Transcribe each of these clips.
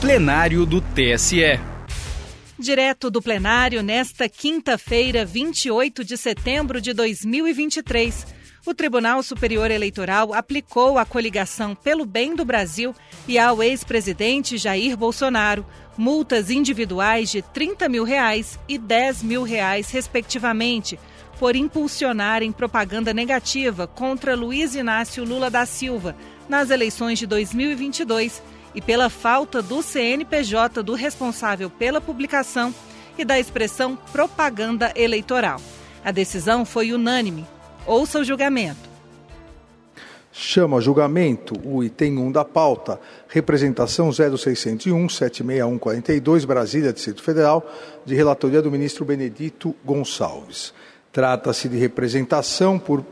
plenário do TSE. Direto do plenário, nesta quinta-feira, 28 de setembro de 2023, o Tribunal Superior Eleitoral aplicou à coligação Pelo Bem do Brasil e ao ex-presidente Jair Bolsonaro multas individuais de 30 mil reais e 10 mil reais, respectivamente, por impulsionarem propaganda negativa contra Luiz Inácio Lula da Silva nas eleições de 2022 e pela falta do CNPJ do responsável pela publicação e da expressão propaganda eleitoral. A decisão foi unânime. Ouça o julgamento. Chama julgamento o item 1 da pauta, representação 0601 76142, Brasília, Distrito Federal, de relatoria do ministro Benedito Gonçalves. Trata-se de representação por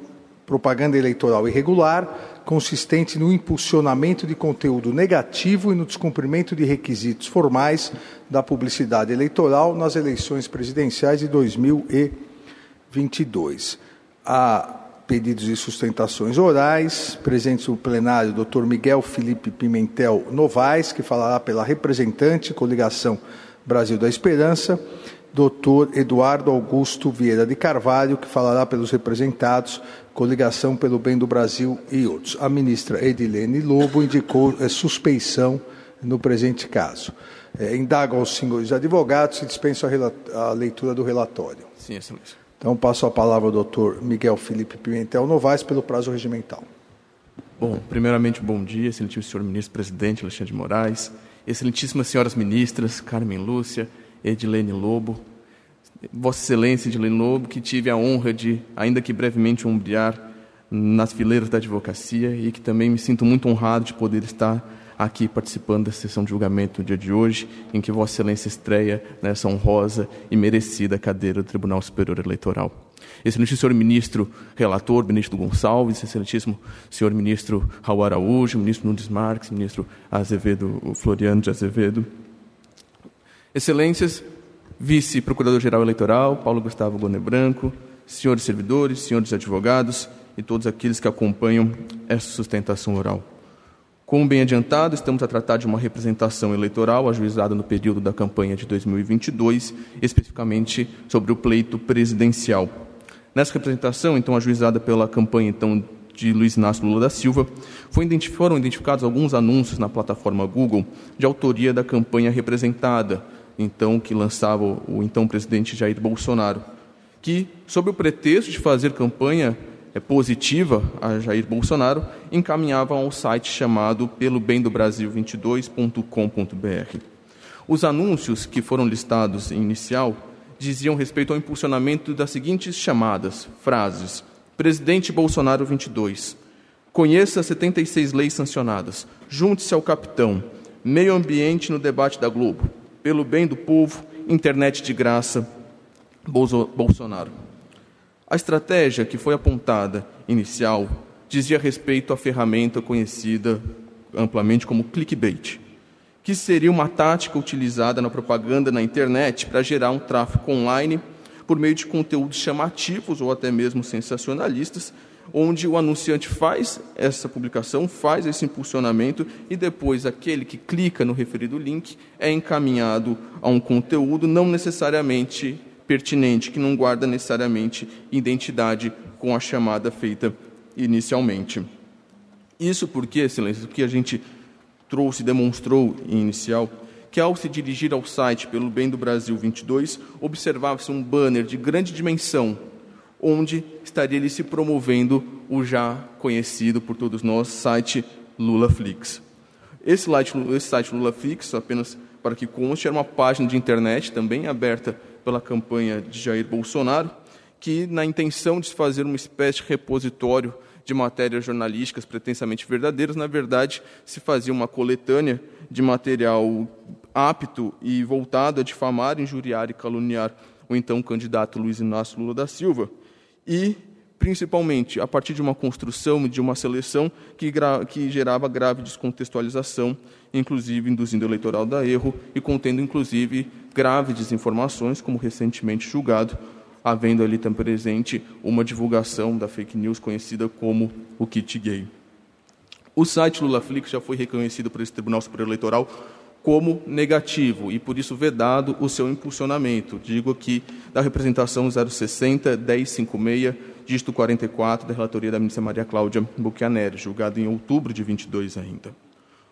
propaganda eleitoral irregular, consistente no impulsionamento de conteúdo negativo e no descumprimento de requisitos formais da publicidade eleitoral nas eleições presidenciais de 2022. Há pedidos de sustentações orais. Presente no plenário, Dr. Miguel Felipe Pimentel Novaes, que falará pela representante coligação Brasil da Esperança. Dr. Eduardo Augusto Vieira de Carvalho, que falará pelos representados Coligação pelo Bem do Brasil e outros. A ministra Edilene Lobo indicou é, suspeição no presente caso. É, indago aos senhores advogados se dispenso a, a, leitura do relatório. Sim, excelência. Então passo a palavra ao doutor Miguel Felipe Pimentel Novaes pelo prazo regimental. Bom, primeiramente, bom dia, excelentíssimo senhor ministro presidente Alexandre de Moraes, excelentíssimas senhoras ministras Carmen Lúcia, Edilene Lobo, Vossa Excelência de Lobo, que tive a honra de, ainda que brevemente, ombrear nas fileiras da advocacia e que também me sinto muito honrado de poder estar aqui participando da sessão de julgamento no dia de hoje, em que Vossa Excelência estreia nessa honrosa e merecida cadeira do Tribunal Superior Eleitoral. Excelentíssimo senhor ministro relator, ministro Gonçalves, excelentíssimo senhor ministro Raul Araújo, ministro Nunes Marques, ministro Azevedo, Floriano de Azevedo. Excelências, vice-procurador-geral eleitoral, Paulo Gustavo Gone Branco, senhores servidores, senhores advogados e todos aqueles que acompanham essa sustentação oral. Como bem adiantado, estamos a tratar de uma representação eleitoral ajuizada no período da campanha de 2022, especificamente sobre o pleito presidencial. Nessa representação, então ajuizada pela campanha então de Luiz Inácio Lula da Silva, foram identificados alguns anúncios na plataforma Google de autoria da campanha representada, então que lançava o então presidente Jair Bolsonaro, que, sob o pretexto de fazer campanha é, positiva a Jair Bolsonaro, encaminhavam ao site chamado pelo bem do Brasil 22.com.br. Os anúncios que foram listados em inicial diziam respeito ao impulsionamento das seguintes chamadas, frases: Presidente Bolsonaro 22. Conheça 76 leis sancionadas. Junte-se ao capitão. Meio ambiente no debate da Globo pelo bem do povo, internet de graça, Bolsonaro. A estratégia que foi apontada inicial dizia respeito à ferramenta conhecida amplamente como clickbait, que seria uma tática utilizada na propaganda na internet para gerar um tráfego online por meio de conteúdos chamativos ou até mesmo sensacionalistas onde o anunciante faz essa publicação, faz esse impulsionamento e depois aquele que clica no referido link é encaminhado a um conteúdo não necessariamente pertinente, que não guarda necessariamente identidade com a chamada feita inicialmente. Isso porque, excelência, o que a gente trouxe demonstrou em inicial, que ao se dirigir ao site pelo Bem do Brasil 22, observava-se um banner de grande dimensão onde estaria ele se promovendo o já conhecido por todos nós site LulaFlix. Esse site, esse site LulaFlix, apenas para que conste, era uma página de internet também aberta pela campanha de Jair Bolsonaro, que, na intenção de se fazer uma espécie de repositório de matérias jornalísticas pretensamente verdadeiras, na verdade, se fazia uma coletânea de material apto e voltado a difamar, injuriar e caluniar o então candidato Luiz Inácio Lula da Silva, e, principalmente, a partir de uma construção e de uma seleção que, que gerava grave descontextualização, inclusive induzindo o eleitoral a erro e contendo, inclusive, graves desinformações, como recentemente julgado, havendo ali também presente uma divulgação da fake news conhecida como o kit gay. O site LulaFlix já foi reconhecido por esse Tribunal Superior Eleitoral como negativo e, por isso, vedado o seu impulsionamento. Digo aqui da representação 060 1056, dígito 44, da relatoria da ministra Maria Cláudia Buchianeri, julgada em outubro de 22 ainda.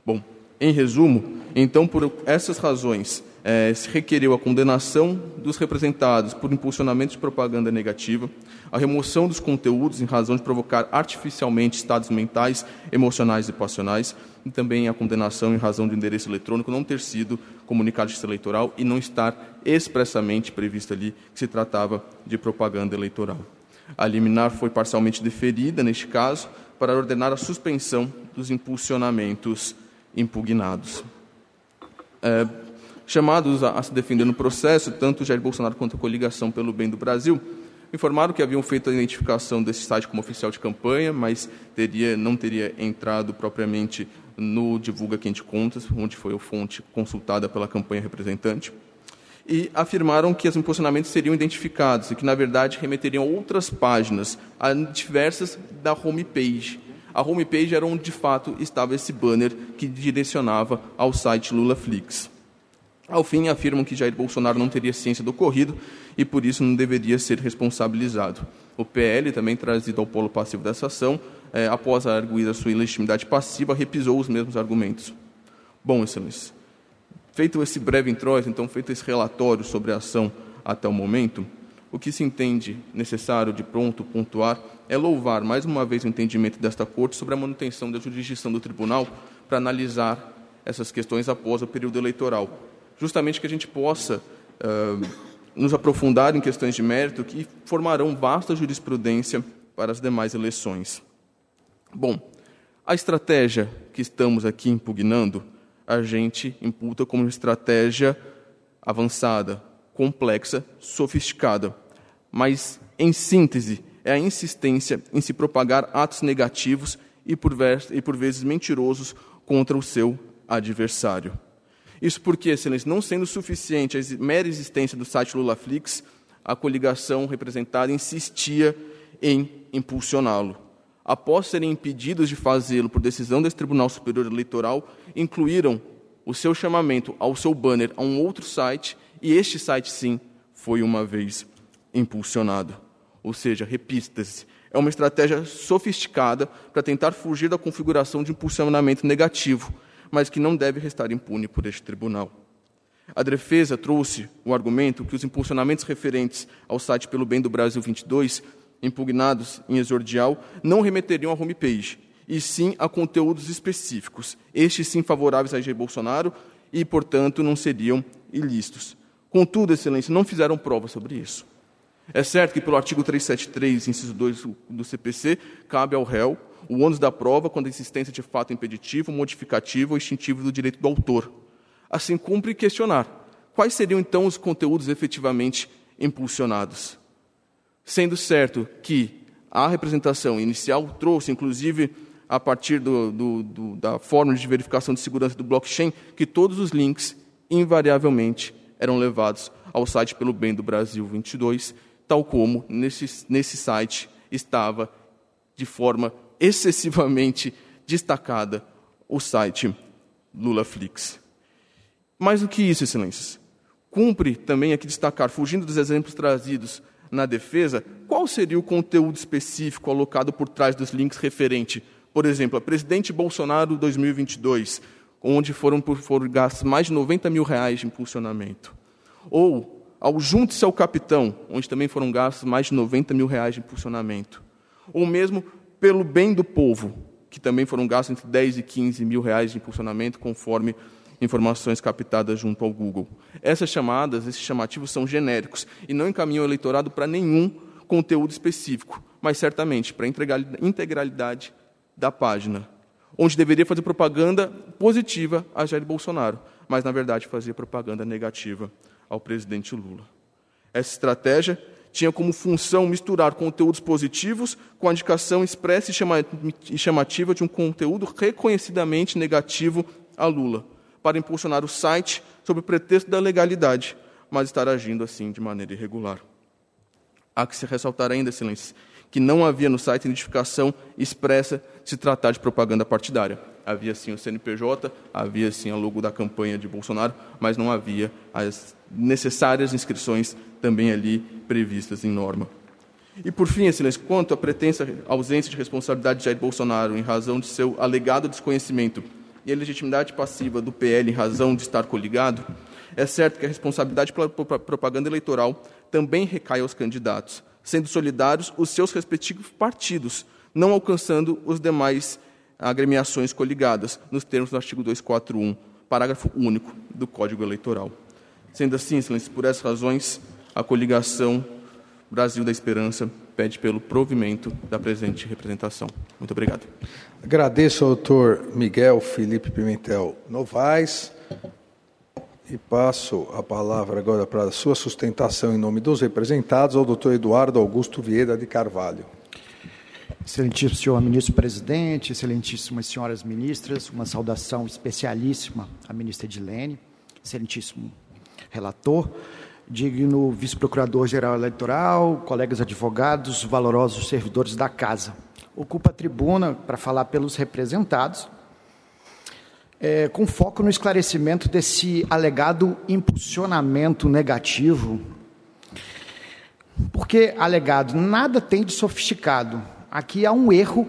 Bom, em resumo, então, por essas razões, é, se requereu a condenação dos representados por impulsionamento de propaganda negativa, a remoção dos conteúdos em razão de provocar artificialmente estados mentais, emocionais e passionais, e também a condenação em razão de endereço eletrônico não ter sido comunicado de eleitoral e não estar expressamente previsto ali que se tratava de propaganda eleitoral. A liminar foi parcialmente deferida, neste caso, para ordenar a suspensão dos impulsionamentos impugnados. É, chamados a, a se defender no processo, tanto Jair Bolsonaro quanto a coligação pelo bem do Brasil, informaram que haviam feito a identificação desse site como oficial de campanha, mas teria, não teria entrado propriamente no Divulga Quente Contas, onde foi a fonte consultada pela campanha representante, e afirmaram que os impulsionamentos seriam identificados e que, na verdade, remeteriam a outras páginas, a diversas da homepage. A homepage era onde, de fato, estava esse banner que direcionava ao site LulaFlix. Ao fim, afirmam que Jair Bolsonaro não teria ciência do ocorrido e, por isso, não deveria ser responsabilizado. O PL, também trazido ao polo passivo dessa ação, é, após a sua ilegitimidade passiva, repisou os mesmos argumentos. Bom, excelência, feito esse breve introito, então, feito esse relatório sobre a ação até o momento, o que se entende necessário de pronto pontuar é louvar mais uma vez o entendimento desta Corte sobre a manutenção da jurisdição do Tribunal para analisar essas questões após o período eleitoral, justamente que a gente possa uh, nos aprofundar em questões de mérito que formarão vasta jurisprudência para as demais eleições. Bom, a estratégia que estamos aqui impugnando, a gente imputa como estratégia avançada, complexa, sofisticada, mas, em síntese, é a insistência em se propagar atos negativos e por, e por vezes mentirosos contra o seu adversário. Isso porque, excelência, não sendo suficiente a mera existência do site LulaFlix, a coligação representada insistia em impulsioná-lo. Após serem impedidos de fazê-lo por decisão desse Tribunal Superior Eleitoral, incluíram o seu chamamento ao seu banner a um outro site, e este site, sim, foi uma vez impulsionado. Ou seja, repita-se, é uma estratégia sofisticada para tentar fugir da configuração de impulsionamento negativo, mas que não deve restar impune por este tribunal. A defesa trouxe o argumento que os impulsionamentos referentes ao site Pelo Bem do Brasil 22, impugnados em exordial, não remeteriam à homepage, e sim a conteúdos específicos, estes sim favoráveis a Jair Bolsonaro e, portanto, não seriam ilícitos. Contudo, Excelência, não fizeram prova sobre isso. É certo que, pelo artigo 373, inciso 2 do CPC, cabe ao réu o ônus da prova quando a existência de fato impeditivo, modificativo ou extintivo do direito do autor. Assim, cumpre questionar quais seriam então os conteúdos efetivamente impulsionados. Sendo certo que a representação inicial trouxe, inclusive, a partir do, do, do, da fórmula de verificação de segurança do blockchain, que todos os links, invariavelmente, eram levados ao site pelo bem do Brasil 22, tal como nesse, nesse site estava de forma excessivamente destacada o site LulaFlix. Mais do que isso, excelências, cumpre também aqui destacar, fugindo dos exemplos trazidos na defesa, qual seria o conteúdo específico alocado por trás dos links referente, por exemplo, a presidente Bolsonaro 2022, onde foram, foram gastos mais de 90 mil reais de impulsionamento. Ou ao Junte-se ao Capitão, onde também foram gastos mais de 90 mil reais de impulsionamento. Ou mesmo pelo bem do povo, que também foram gastos entre 10 e 15 mil reais de impulsionamento, conforme informações captadas junto ao Google. Essas chamadas, esses chamativos são genéricos e não encaminham o eleitorado para nenhum conteúdo específico, mas certamente para a integralidade da página, onde deveria fazer propaganda positiva a Jair Bolsonaro, mas na verdade fazia propaganda negativa ao presidente Lula. Essa estratégia tinha como função misturar conteúdos positivos com a indicação expressa e chamativa de um conteúdo reconhecidamente negativo a Lula, para impulsionar o site sob o pretexto da legalidade, mas estar agindo assim de maneira irregular. Há que se ressaltar ainda, excelências, que não havia no site identificação expressa de se tratar de propaganda partidária. Havia sim o CNPJ, havia sim a logo da campanha de Bolsonaro, mas não havia as necessárias inscrições também ali previstas em norma. E, por fim, Excelência, quanto à pretensa ausência de responsabilidade de Jair Bolsonaro em razão de seu alegado desconhecimento e a legitimidade passiva do PL em razão de estar coligado, é certo que a responsabilidade pela propaganda eleitoral também recai aos candidatos, sendo solidários os seus respectivos partidos, não alcançando os demais agremiações coligadas, nos termos do artigo 241, parágrafo único do Código Eleitoral. Sendo assim, excelência, por essas razões, a coligação Brasil da Esperança pede pelo provimento da presente representação. Muito obrigado. Agradeço ao doutor Miguel Felipe Pimentel Novaes e passo a palavra agora para a sua sustentação em nome dos representados ao doutor Eduardo Augusto Vieira de Carvalho. Excelentíssimo senhor ministro-presidente, excelentíssimas senhoras ministras, uma saudação especialíssima à ministra Edilene, excelentíssimo relator, digno vice-procurador-geral eleitoral, colegas advogados, valorosos servidores da casa. Ocupa a tribuna para falar pelos representados, é, com foco no esclarecimento desse alegado impulsionamento negativo. Porque, alegado, nada tem de sofisticado. Aqui há um erro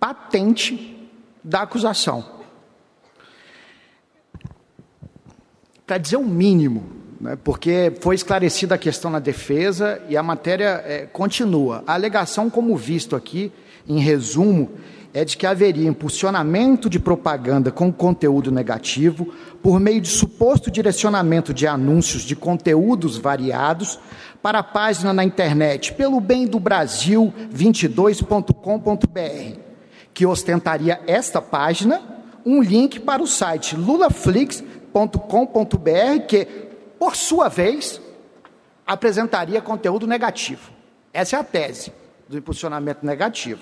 patente da acusação. Para dizer o mínimo, né, porque foi esclarecida a questão na defesa e a matéria é, continua. A alegação, como visto aqui, em resumo, é de que haveria impulsionamento de propaganda com conteúdo negativo por meio de suposto direcionamento de anúncios de conteúdos variados para a página na internet pelo bem do Brasil 22.com.br, que ostentaria esta página um link para o site lulaflix.com.br que por sua vez, apresentaria conteúdo negativo. Essa é a tese do impulsionamento negativo.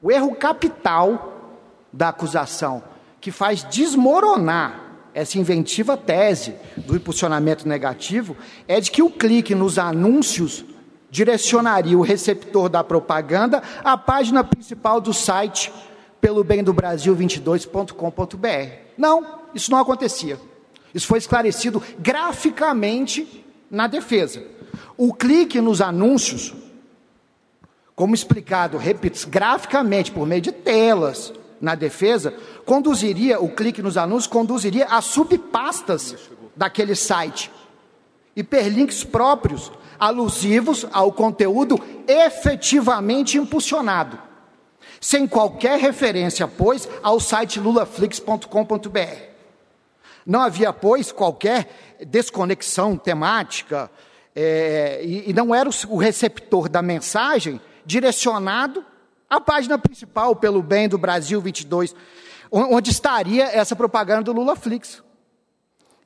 O erro capital da acusação, que faz desmoronar essa inventiva tese do impulsionamento negativo, é de que o clique nos anúncios direcionaria o receptor da propaganda à página principal do site pelo bem do Brasil 22.com.br. Não, isso não acontecia. Isso foi esclarecido graficamente na defesa. O clique nos anúncios, como explicado, repito, graficamente, por meio de telas na defesa, conduziria, o clique nos anúncios conduziria a subpastas daquele site. Hiperlinks próprios, alusivos ao conteúdo efetivamente impulsionado. Sem qualquer referência, pois, ao site lulaflix.com.br. Não havia, pois, qualquer desconexão temática, é, e, e, não era o, o receptor da mensagem direcionado à página principal, pelo bem do Brasil 22, onde estaria essa propaganda do Lula Flix.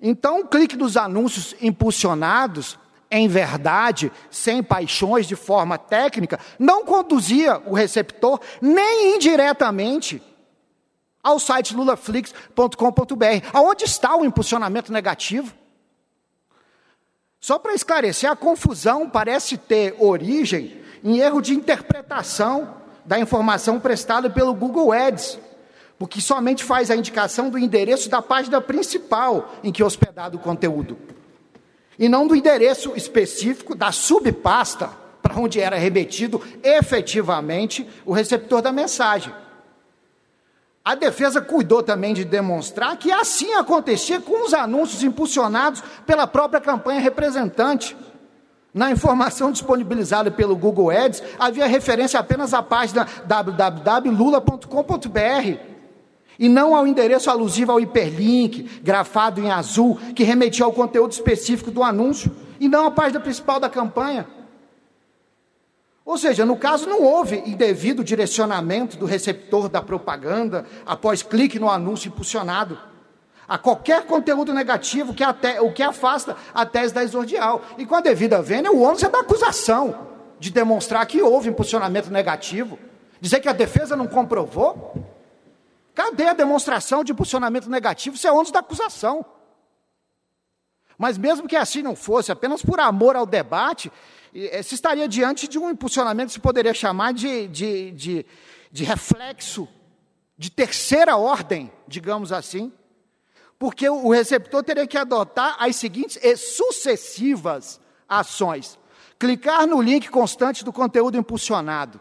Então, o clique nos anúncios impulsionados, em verdade, sem paixões, de forma técnica, não conduzia o receptor, nem indiretamente, ao site lulaflix.com.br. Aonde está o impulsionamento negativo? Só para esclarecer, a confusão parece ter origem em erro de interpretação da informação prestada pelo Google Ads, porque somente faz a indicação do endereço da página principal em que é hospedado o conteúdo, e não do endereço específico da subpasta para onde era remetido efetivamente o receptor da mensagem. A defesa cuidou também de demonstrar que assim acontecia com os anúncios impulsionados pela própria campanha representante. Na informação disponibilizada pelo Google Ads, havia referência apenas à página www.lula.com.br e não ao endereço alusivo ao hiperlink, grafado em azul, que remetia ao conteúdo específico do anúncio, e não à página principal da campanha. Ou seja, no caso não houve indevido direcionamento do receptor da propaganda após clique no anúncio impulsionado a qualquer conteúdo negativo que até, o que afasta a tese da exordial. E com a devida vênia, o ônus é da acusação de demonstrar que houve impulsionamento negativo. Dizer que a defesa não comprovou? Cadê a demonstração de impulsionamento negativo? Isso é ônus da acusação. Mas mesmo que assim não fosse, apenas por amor ao debate, se estaria diante de um impulsionamento que se poderia chamar de, de, de, de reflexo de terceira ordem, digamos assim, porque o receptor teria que adotar as seguintes e sucessivas ações: clicar no link constante do conteúdo impulsionado,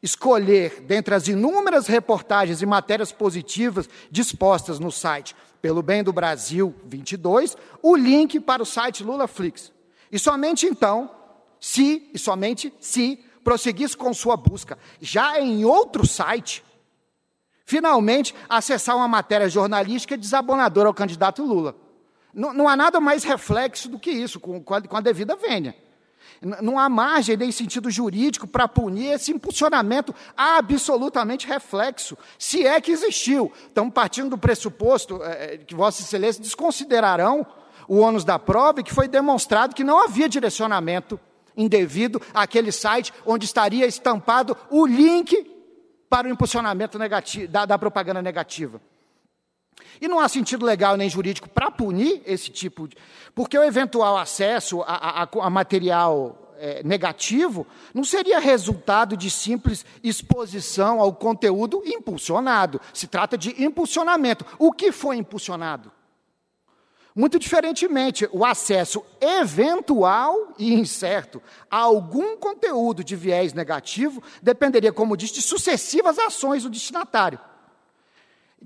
escolher dentre as inúmeras reportagens e matérias positivas dispostas no site Pelo Bem do Brasil 22, o link para o site LulaFlix. E somente então, se e somente se prosseguisse com sua busca já em outro site, finalmente acessar uma matéria jornalística desabonadora ao candidato Lula. Não, não há nada mais reflexo do que isso, com, com, a, com a devida vênia. Não há margem nem sentido jurídico para punir esse impulsionamento absolutamente reflexo, se é que existiu. Estamos partindo do pressuposto é, que Vossa Excelência desconsiderarão o ônus da prova e que foi demonstrado que não havia direcionamento indevido àquele site onde estaria estampado o link para o impulsionamento negativo, da, da propaganda negativa. E não há sentido legal nem jurídico para punir esse tipo de. Porque o eventual acesso a, a, a material é, negativo não seria resultado de simples exposição ao conteúdo impulsionado. Se trata de impulsionamento. O que foi impulsionado? Muito diferentemente, o acesso eventual e incerto a algum conteúdo de viés negativo dependeria, como disse, de sucessivas ações do destinatário,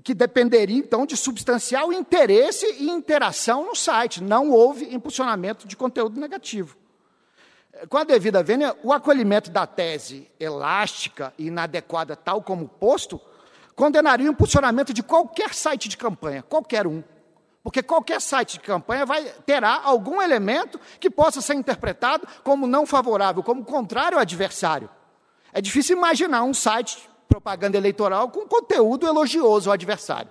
que dependeria então de substancial interesse e interação no site. Não houve impulsionamento de conteúdo negativo. Com a devida vênia, o acolhimento da tese elástica e inadequada, tal como posto, condenaria o impulsionamento de qualquer site de campanha, qualquer um. Porque qualquer site de campanha vai, terá algum elemento que possa ser interpretado como não favorável, como contrário ao adversário. É difícil imaginar um site de propaganda eleitoral com conteúdo elogioso ao adversário.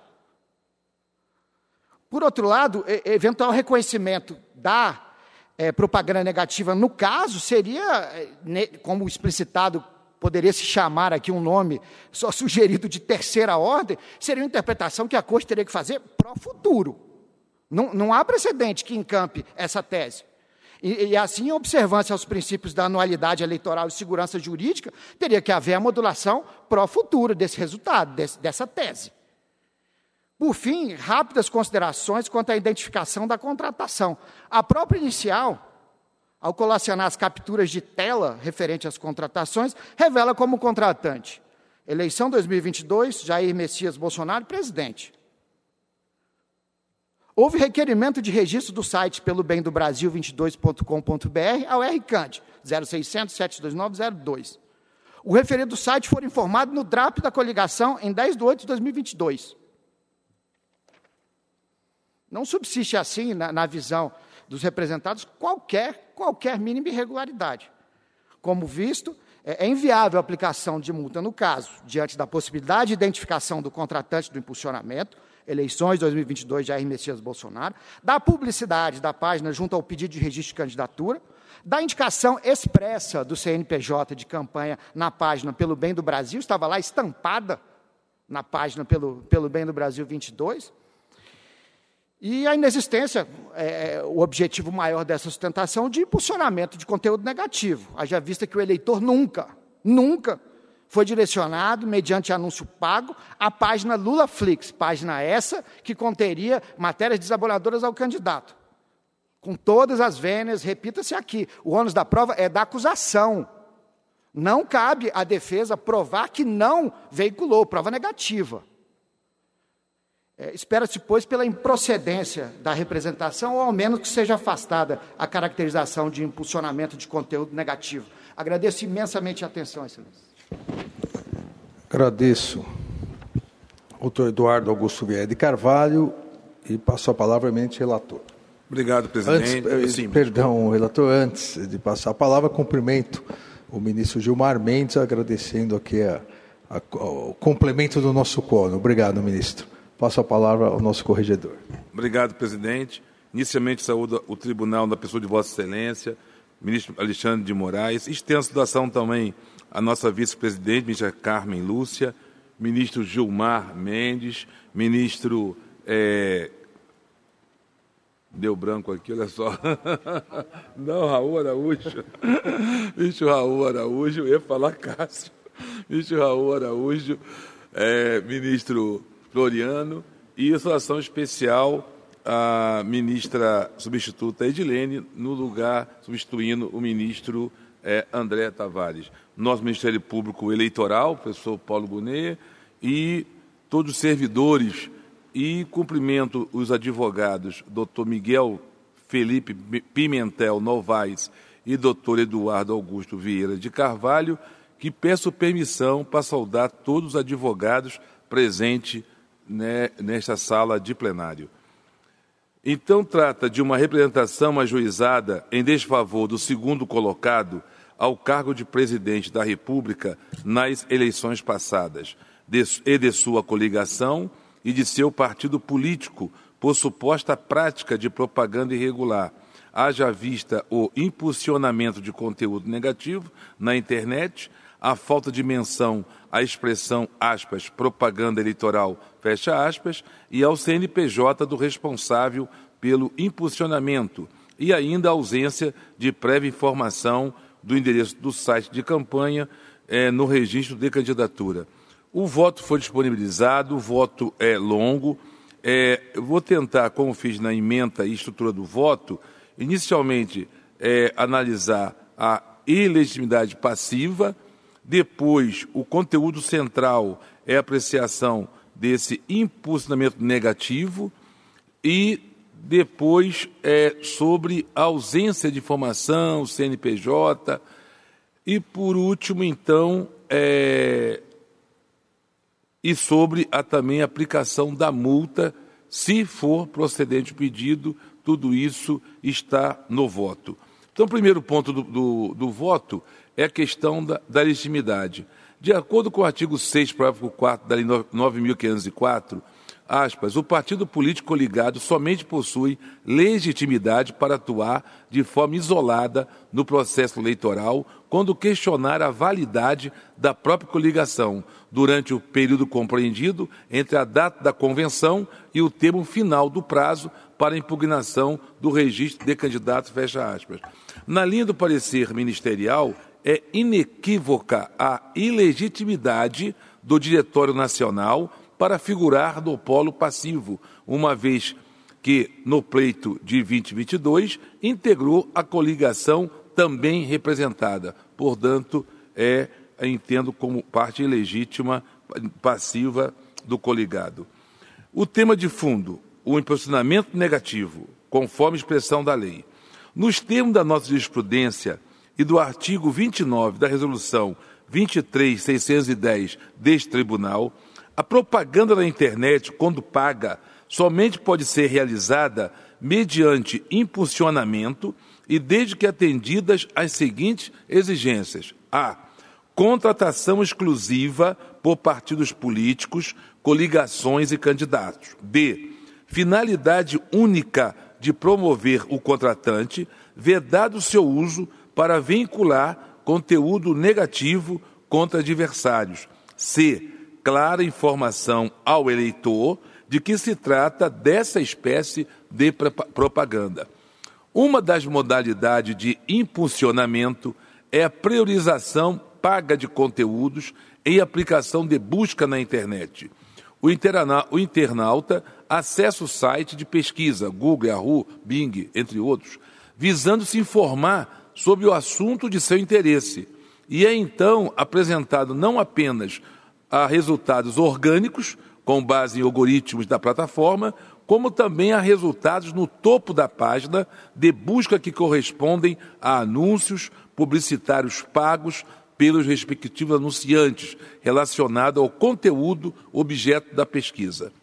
Por outro lado, eventual reconhecimento da é, propaganda negativa, no caso, seria, é, como explicitado, poderia se chamar aqui um nome só sugerido de terceira ordem, seria uma interpretação que a corte teria que fazer pro futuro. Não, não há precedente que encampe essa tese. E, e, assim, em observância aos princípios da anualidade eleitoral e segurança jurídica, teria que haver a modulação pró-futuro desse resultado, desse, dessa tese. Por fim, rápidas considerações quanto à identificação da contratação. A própria inicial, ao colacionar as capturas de tela referente às contratações, revela como contratante. Eleição 2022, Jair Messias Bolsonaro, presidente. Houve requerimento de registro do site pelo bem do Brasil 22.com.br ao RCAND 0600 729 02. O referido do site foi informado no DRAP da coligação em 10 de 8 de 2022. Não subsiste assim, na, na visão dos representados, qualquer, qualquer mínima irregularidade. Como visto, é, é inviável a aplicação de multa no caso, diante da possibilidade de identificação do contratante do impulsionamento, eleições 2022 de Jair Messias Bolsonaro, da publicidade da página junto ao pedido de registro de candidatura, da indicação expressa do CNPJ de campanha na página Pelo Bem do Brasil, estava lá estampada na página Pelo, Pelo Bem do Brasil 22, e a inexistência, é, o objetivo maior dessa sustentação, de impulsionamento de conteúdo negativo. Haja vista que o eleitor nunca, nunca foi direcionado, mediante anúncio pago, à página LulaFlix, página essa que conteria matérias desabonadoras ao candidato. Com todas as vênias, repita-se aqui, o ônus da prova é da acusação. Não cabe à defesa provar que não veiculou, prova negativa. É, Espera-se, pois, pela improcedência da representação, ou ao menos que seja afastada a caracterização de impulsionamento de conteúdo negativo. Agradeço imensamente a atenção, excelência. Agradeço ao doutor Eduardo Augusto Vieira de Carvalho e passo a palavra ao relator. Obrigado, presidente. Antes, Sim, perdão, relator, antes de passar a palavra, cumprimento o ministro Gilmar Mendes, agradecendo aqui a, a, o complemento do nosso quórum. Obrigado, ministro. Passo a palavra ao nosso corregedor. Obrigado, presidente. Inicialmente, saúdo o tribunal da pessoa de Vossa Excelência, ministro Alexandre de Moraes. Extenso saudação também a nossa vice-presidente, ministra Carmen Lúcia, ministro Gilmar Mendes, ministro é, Deu branco aqui, olha só. Não, Raul Araújo. Bicho Raul Araújo, eu ia falar Cássio. Bicho Raul Araújo, é, ministro Floriano, e a situação especial a ministra substituta Edilene, no lugar, substituindo o ministro é, André Tavares. Nosso Ministério Público Eleitoral, professor Paulo Bonet, e todos os servidores, e cumprimento os advogados, doutor Miguel Felipe Pimentel Novaes e doutor Eduardo Augusto Vieira de Carvalho, que peço permissão para saudar todos os advogados presentes né, nesta sala de plenário. Então, trata de uma representação ajuizada em desfavor do segundo colocado ao cargo de presidente da República nas eleições passadas e de sua coligação e de seu partido político por suposta prática de propaganda irregular, haja vista o impulsionamento de conteúdo negativo na internet, a falta de menção à expressão aspas, propaganda eleitoral, fecha aspas, e ao CNPJ do responsável pelo impulsionamento e ainda a ausência de prévia informação do endereço do site de campanha é, no registro de candidatura. O voto foi disponibilizado, o voto é longo. É, vou tentar, como fiz na emenda e estrutura do voto, inicialmente é, analisar a ilegitimidade passiva, depois, o conteúdo central é a apreciação desse impulsionamento negativo e depois é sobre a ausência de informação, CNPJ e por último, então, é, e sobre a também aplicação da multa, se for procedente o pedido, tudo isso está no voto. Então, o primeiro ponto do, do, do voto é a questão da, da, legitimidade. De acordo com o artigo 6, parágrafo 4 da Lei 9.504, aspas, o partido político ligado somente possui legitimidade para atuar de forma isolada no processo eleitoral quando questionar a validade da própria coligação durante o período compreendido entre a data da convenção e o termo final do prazo para impugnação do registro de candidatos, fecha aspas. Na linha do parecer ministerial, é inequívoca a ilegitimidade do Diretório Nacional para figurar no polo passivo, uma vez que, no pleito de 2022, integrou a coligação também representada. Portanto, é, entendo como parte ilegítima, passiva do coligado. O tema de fundo, o impulsionamento negativo, conforme expressão da lei. Nos termos da nossa jurisprudência e do artigo 29 da resolução 23610 deste tribunal, a propaganda na internet, quando paga, somente pode ser realizada mediante impulsionamento e desde que atendidas as seguintes exigências: a. Contratação exclusiva por partidos políticos, coligações e candidatos. B. Finalidade única de promover o contratante, vedado seu uso para vincular conteúdo negativo contra adversários. C clara informação ao eleitor de que se trata dessa espécie de propaganda. Uma das modalidades de impulsionamento é a priorização paga de conteúdos em aplicação de busca na internet. O, internauta acessa o site de pesquisa, Google, Yahoo, Bing, entre outros, visando se informar sobre o assunto de seu interesse. E é então apresentado não apenas a resultados orgânicos, com base em algoritmos da plataforma, como também a resultados no topo da página de busca que correspondem a anúncios publicitários pagos pelos respectivos anunciantes, relacionado ao conteúdo objeto da pesquisa.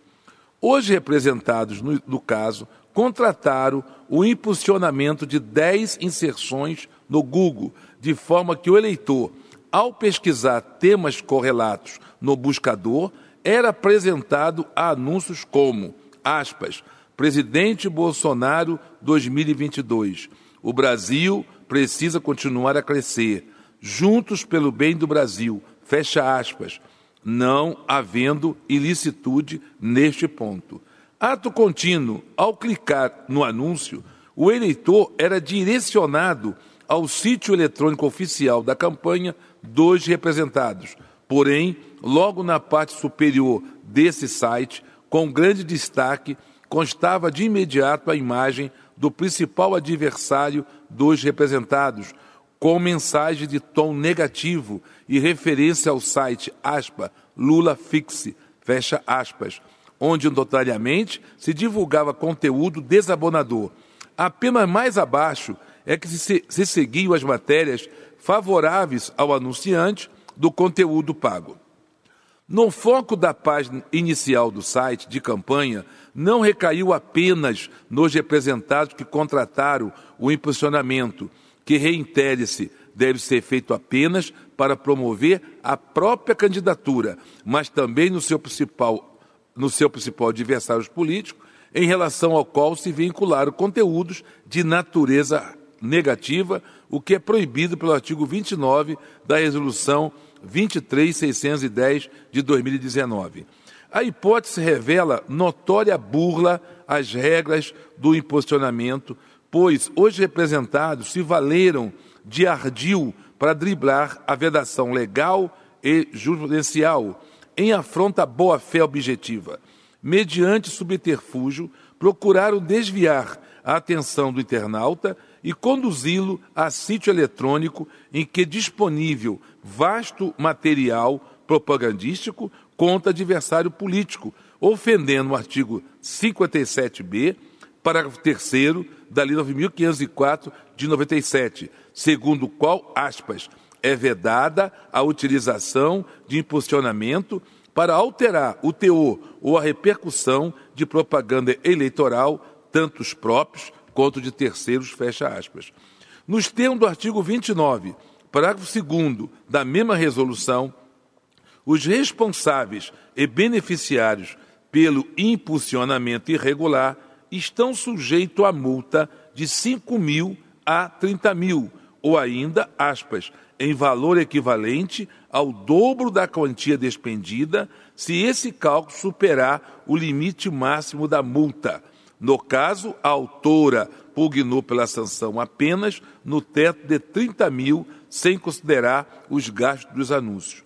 Hoje representados, no, no caso, contrataram o impulsionamento de 10 inserções no Google, de forma que o eleitor, ao pesquisar temas correlatos no buscador, era apresentado a anúncios como, aspas, Presidente Bolsonaro 2022. O Brasil precisa continuar a crescer. Juntos pelo bem do Brasil. Fecha aspas. Não havendo ilicitude neste ponto. Ato contínuo, ao clicar no anúncio, o eleitor era direcionado ao sítio eletrônico oficial da campanha dos representados. Porém, logo na parte superior desse site, com grande destaque, constava de imediato a imagem do principal adversário dos representados, com mensagem de tom negativo e referência ao site aspa, Lula Fixe, fecha aspas, onde notariamente se divulgava conteúdo desabonador. Apenas mais abaixo é que se, se seguiam as matérias favoráveis ao anunciante do conteúdo pago. No foco da página inicial do site de campanha, não recaiu apenas nos representados que contrataram o impulsionamento, que, reitere-se, deve ser feito apenas para promover a própria candidatura, mas também no seu principal, no seu principal adversário político, em relação ao qual se vincularam conteúdos de natureza negativa, o que é proibido pelo artigo 29 da Resolução 23610 de 2019. A hipótese revela notória burla às regras do impulsionamento, pois os representados se valeram de ardil para driblar a vedação legal e jurisprudencial em afronta à boa-fé objetiva. Mediante subterfúgio, procuraram desviar a atenção do internauta e conduzi-lo a sítio eletrônico em que disponível vasto material propagandístico contra adversário político, ofendendo o artigo 57b, parágrafo 3 da Lei 9.504 de 97, segundo o qual, aspas, é vedada a utilização de impulsionamento para alterar o teor ou a repercussão de propaganda eleitoral, tanto os próprios quanto de terceiros, fecha aspas. Nos termos do artigo 29, parágrafo 2 da mesma resolução, os responsáveis e beneficiários pelo impulsionamento irregular estão sujeitos a multa de 5 mil a 30 mil, ou ainda, aspas, em valor equivalente ao dobro da quantia despendida, se esse cálculo superar o limite máximo da multa. No caso, a autora pugnou pela sanção apenas no teto de 30 mil, sem considerar os gastos dos anúncios.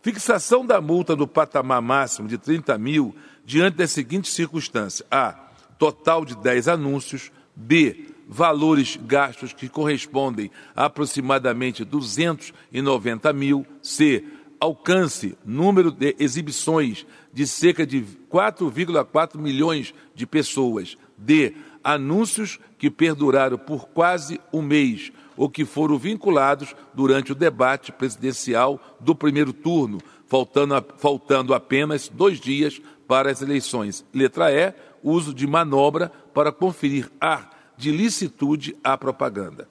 Fixação da multa no patamar máximo de 30 mil diante das seguintes circunstâncias: A. Total de 10 anúncios. B. Valores gastos que correspondem a aproximadamente 290 mil. C. Alcance, número de exibições de cerca de 4,4 milhões de pessoas. D. Anúncios que perduraram por quase um mês ou que foram vinculados durante o debate presidencial do primeiro turno, faltando, faltando apenas dois dias para as eleições. Letra E, uso de manobra para conferir ar de licitude à propaganda.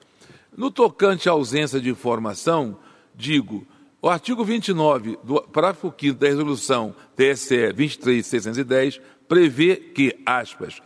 No tocante à ausência de informação, digo, o artigo 29 do parágrafo 5 da resolução TSE 23610 prevê que, aspas,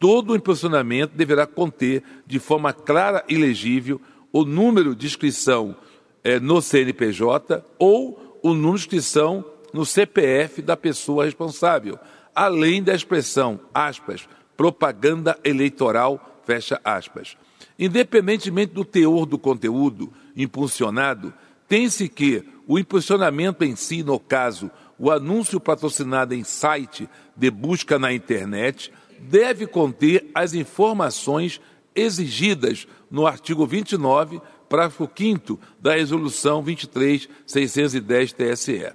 todo impulsionamento deverá conter de forma clara e legível o número de inscrição é, no CNPJ ou o número de inscrição no CPF da pessoa responsável, além da expressão, aspas, propaganda eleitoral, fecha aspas. Independentemente do teor do conteúdo impulsionado, tem-se que o impulsionamento em si, no caso, o anúncio patrocinado em site de busca na internet, deve conter as informações exigidas no artigo 29, parágrafo 5 da Resolução 23.610 TSE.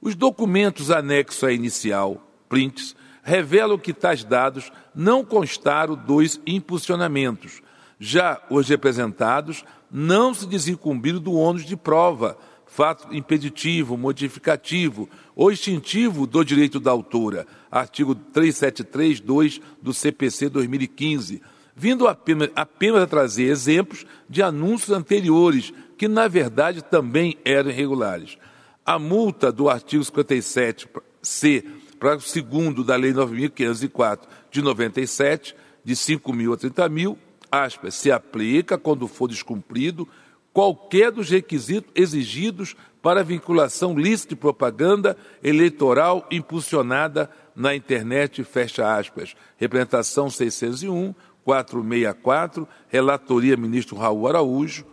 Os documentos anexos à inicial, prints, revelam que tais dados não constaram dos impulsionamentos. Já os representados não se desincumbiram do ônus de prova, fato impeditivo, modificativo ou extintivo do direito da autora, artigo 373.2 do CPC 2015, vindo apenas, apenas a trazer exemplos de anúncios anteriores, que na verdade também eram irregulares. A multa do artigo 57C, parágrafo 2 da Lei 9.504 de 97, de 5 mil a 30 mil, aspas, se aplica quando for descumprido qualquer dos requisitos exigidos para vinculação lícita de propaganda eleitoral impulsionada na internet, fecha aspas. Representação 601, 464, relatoria ministro Raul Araújo.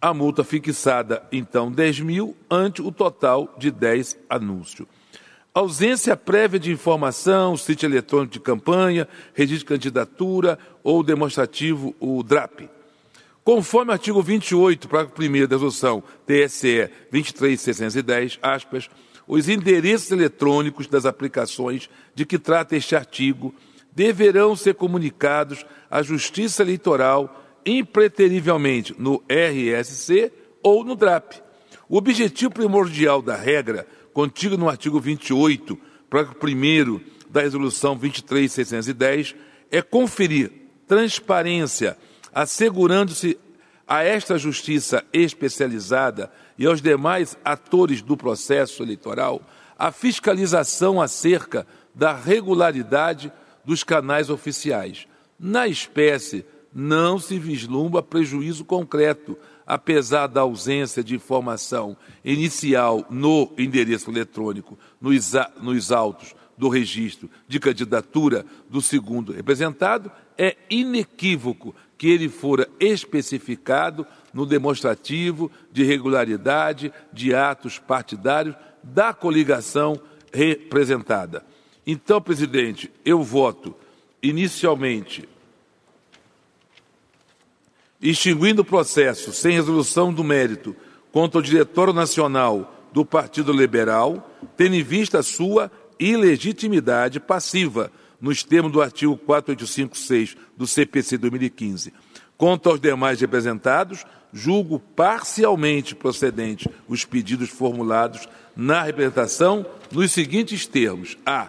A multa fixada, então, 10 mil, ante o total de 10 anúncios. Ausência prévia de informação, sítio eletrônico de campanha, registro de candidatura ou demonstrativo, o DRAP. Conforme o artigo 28, parágrafo 1 da resolução TSE 23610, aspas, os endereços eletrônicos das aplicações de que trata este artigo deverão ser comunicados à Justiça Eleitoral impreterivelmente no RSC ou no DRAP. O objetivo primordial da regra, contido no artigo 28, parágrafo 1 da Resolução 23610, é conferir transparência, assegurando-se a esta justiça especializada e aos demais atores do processo eleitoral a fiscalização acerca da regularidade dos canais oficiais. Na espécie, não se vislumbra prejuízo concreto, apesar da ausência de informação inicial no endereço eletrônico, nos, nos autos do registro de candidatura do segundo representado, é inequívoco que ele fora especificado no demonstrativo de regularidade de atos partidários da coligação representada. Então, presidente, eu voto inicialmente extinguindo o processo sem resolução do mérito contra o diretor nacional do Partido Liberal, tendo em vista a sua ilegitimidade passiva, nos termos do artigo 4856 do CPC 2015. Quanto aos demais representados, julgo parcialmente procedente os pedidos formulados na representação nos seguintes termos: a.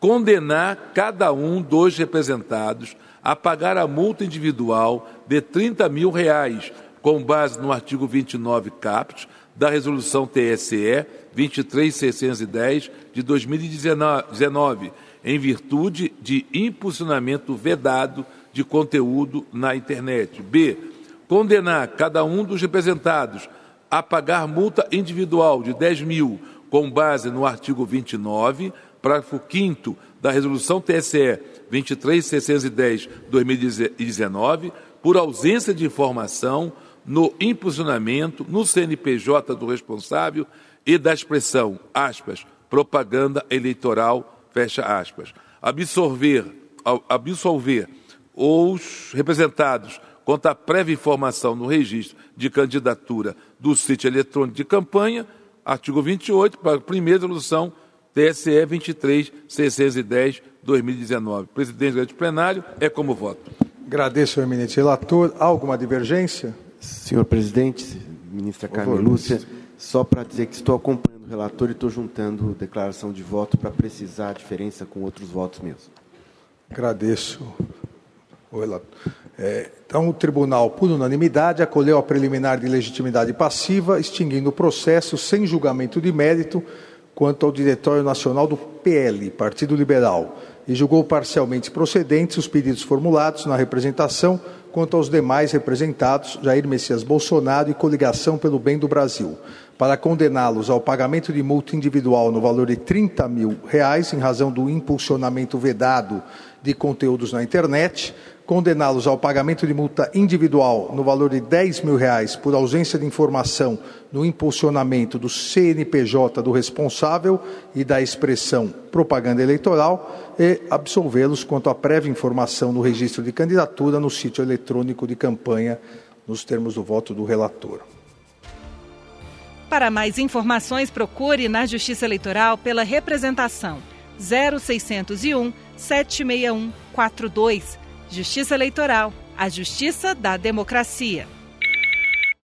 Condenar cada um dos representados a pagar a multa individual de 30 mil reais, com base no artigo 29 caput da Resolução TSE 23610 de 2019, em virtude de impulsionamento vedado de conteúdo na internet. B. Condenar cada um dos representados a pagar multa individual de 10 mil, com base no artigo 29, parágrafo 5 da Resolução TSE 23.610-2019, por ausência de informação no impulsionamento no CNPJ do responsável e da expressão, aspas, propaganda eleitoral, fecha aspas. Absorver, absolver os representados quanto à prévia informação no registro de candidatura do sítio eletrônico de campanha, artigo 28, para a primeira resolução TSE 23 610 2019. Presidente do plenário, é como voto. Agradeço ao eminente relator. Alguma divergência? Senhor presidente, ministra Carmen Lúcia, só para dizer que estou acompanhando o relator e estou juntando declaração de voto para precisar a diferença com outros votos meus. Agradeço o relator. É, então, o tribunal, por unanimidade, acolheu a preliminar de legitimidade passiva, extinguindo o processo sem julgamento de mérito quanto ao Diretório Nacional do PL, Partido Liberal, e julgou parcialmente procedentes os pedidos formulados na representação quanto aos demais representados, Jair Messias Bolsonaro e Coligação pelo Bem do Brasil, para condená-los ao pagamento de multa individual no valor de 30 mil reais em razão do impulsionamento vedado de conteúdos na internet, condená-los ao pagamento de multa individual no valor de 10 mil reais por ausência de informação no impulsionamento do CNPJ do responsável e da expressão propaganda eleitoral e absolvê-los quanto à prévia informação no registro de candidatura no sítio eletrônico de campanha nos termos do voto do relator. Para mais informações, procure na Justiça Eleitoral pela representação 0601 761 42 Justiça Eleitoral, a justiça da democracia.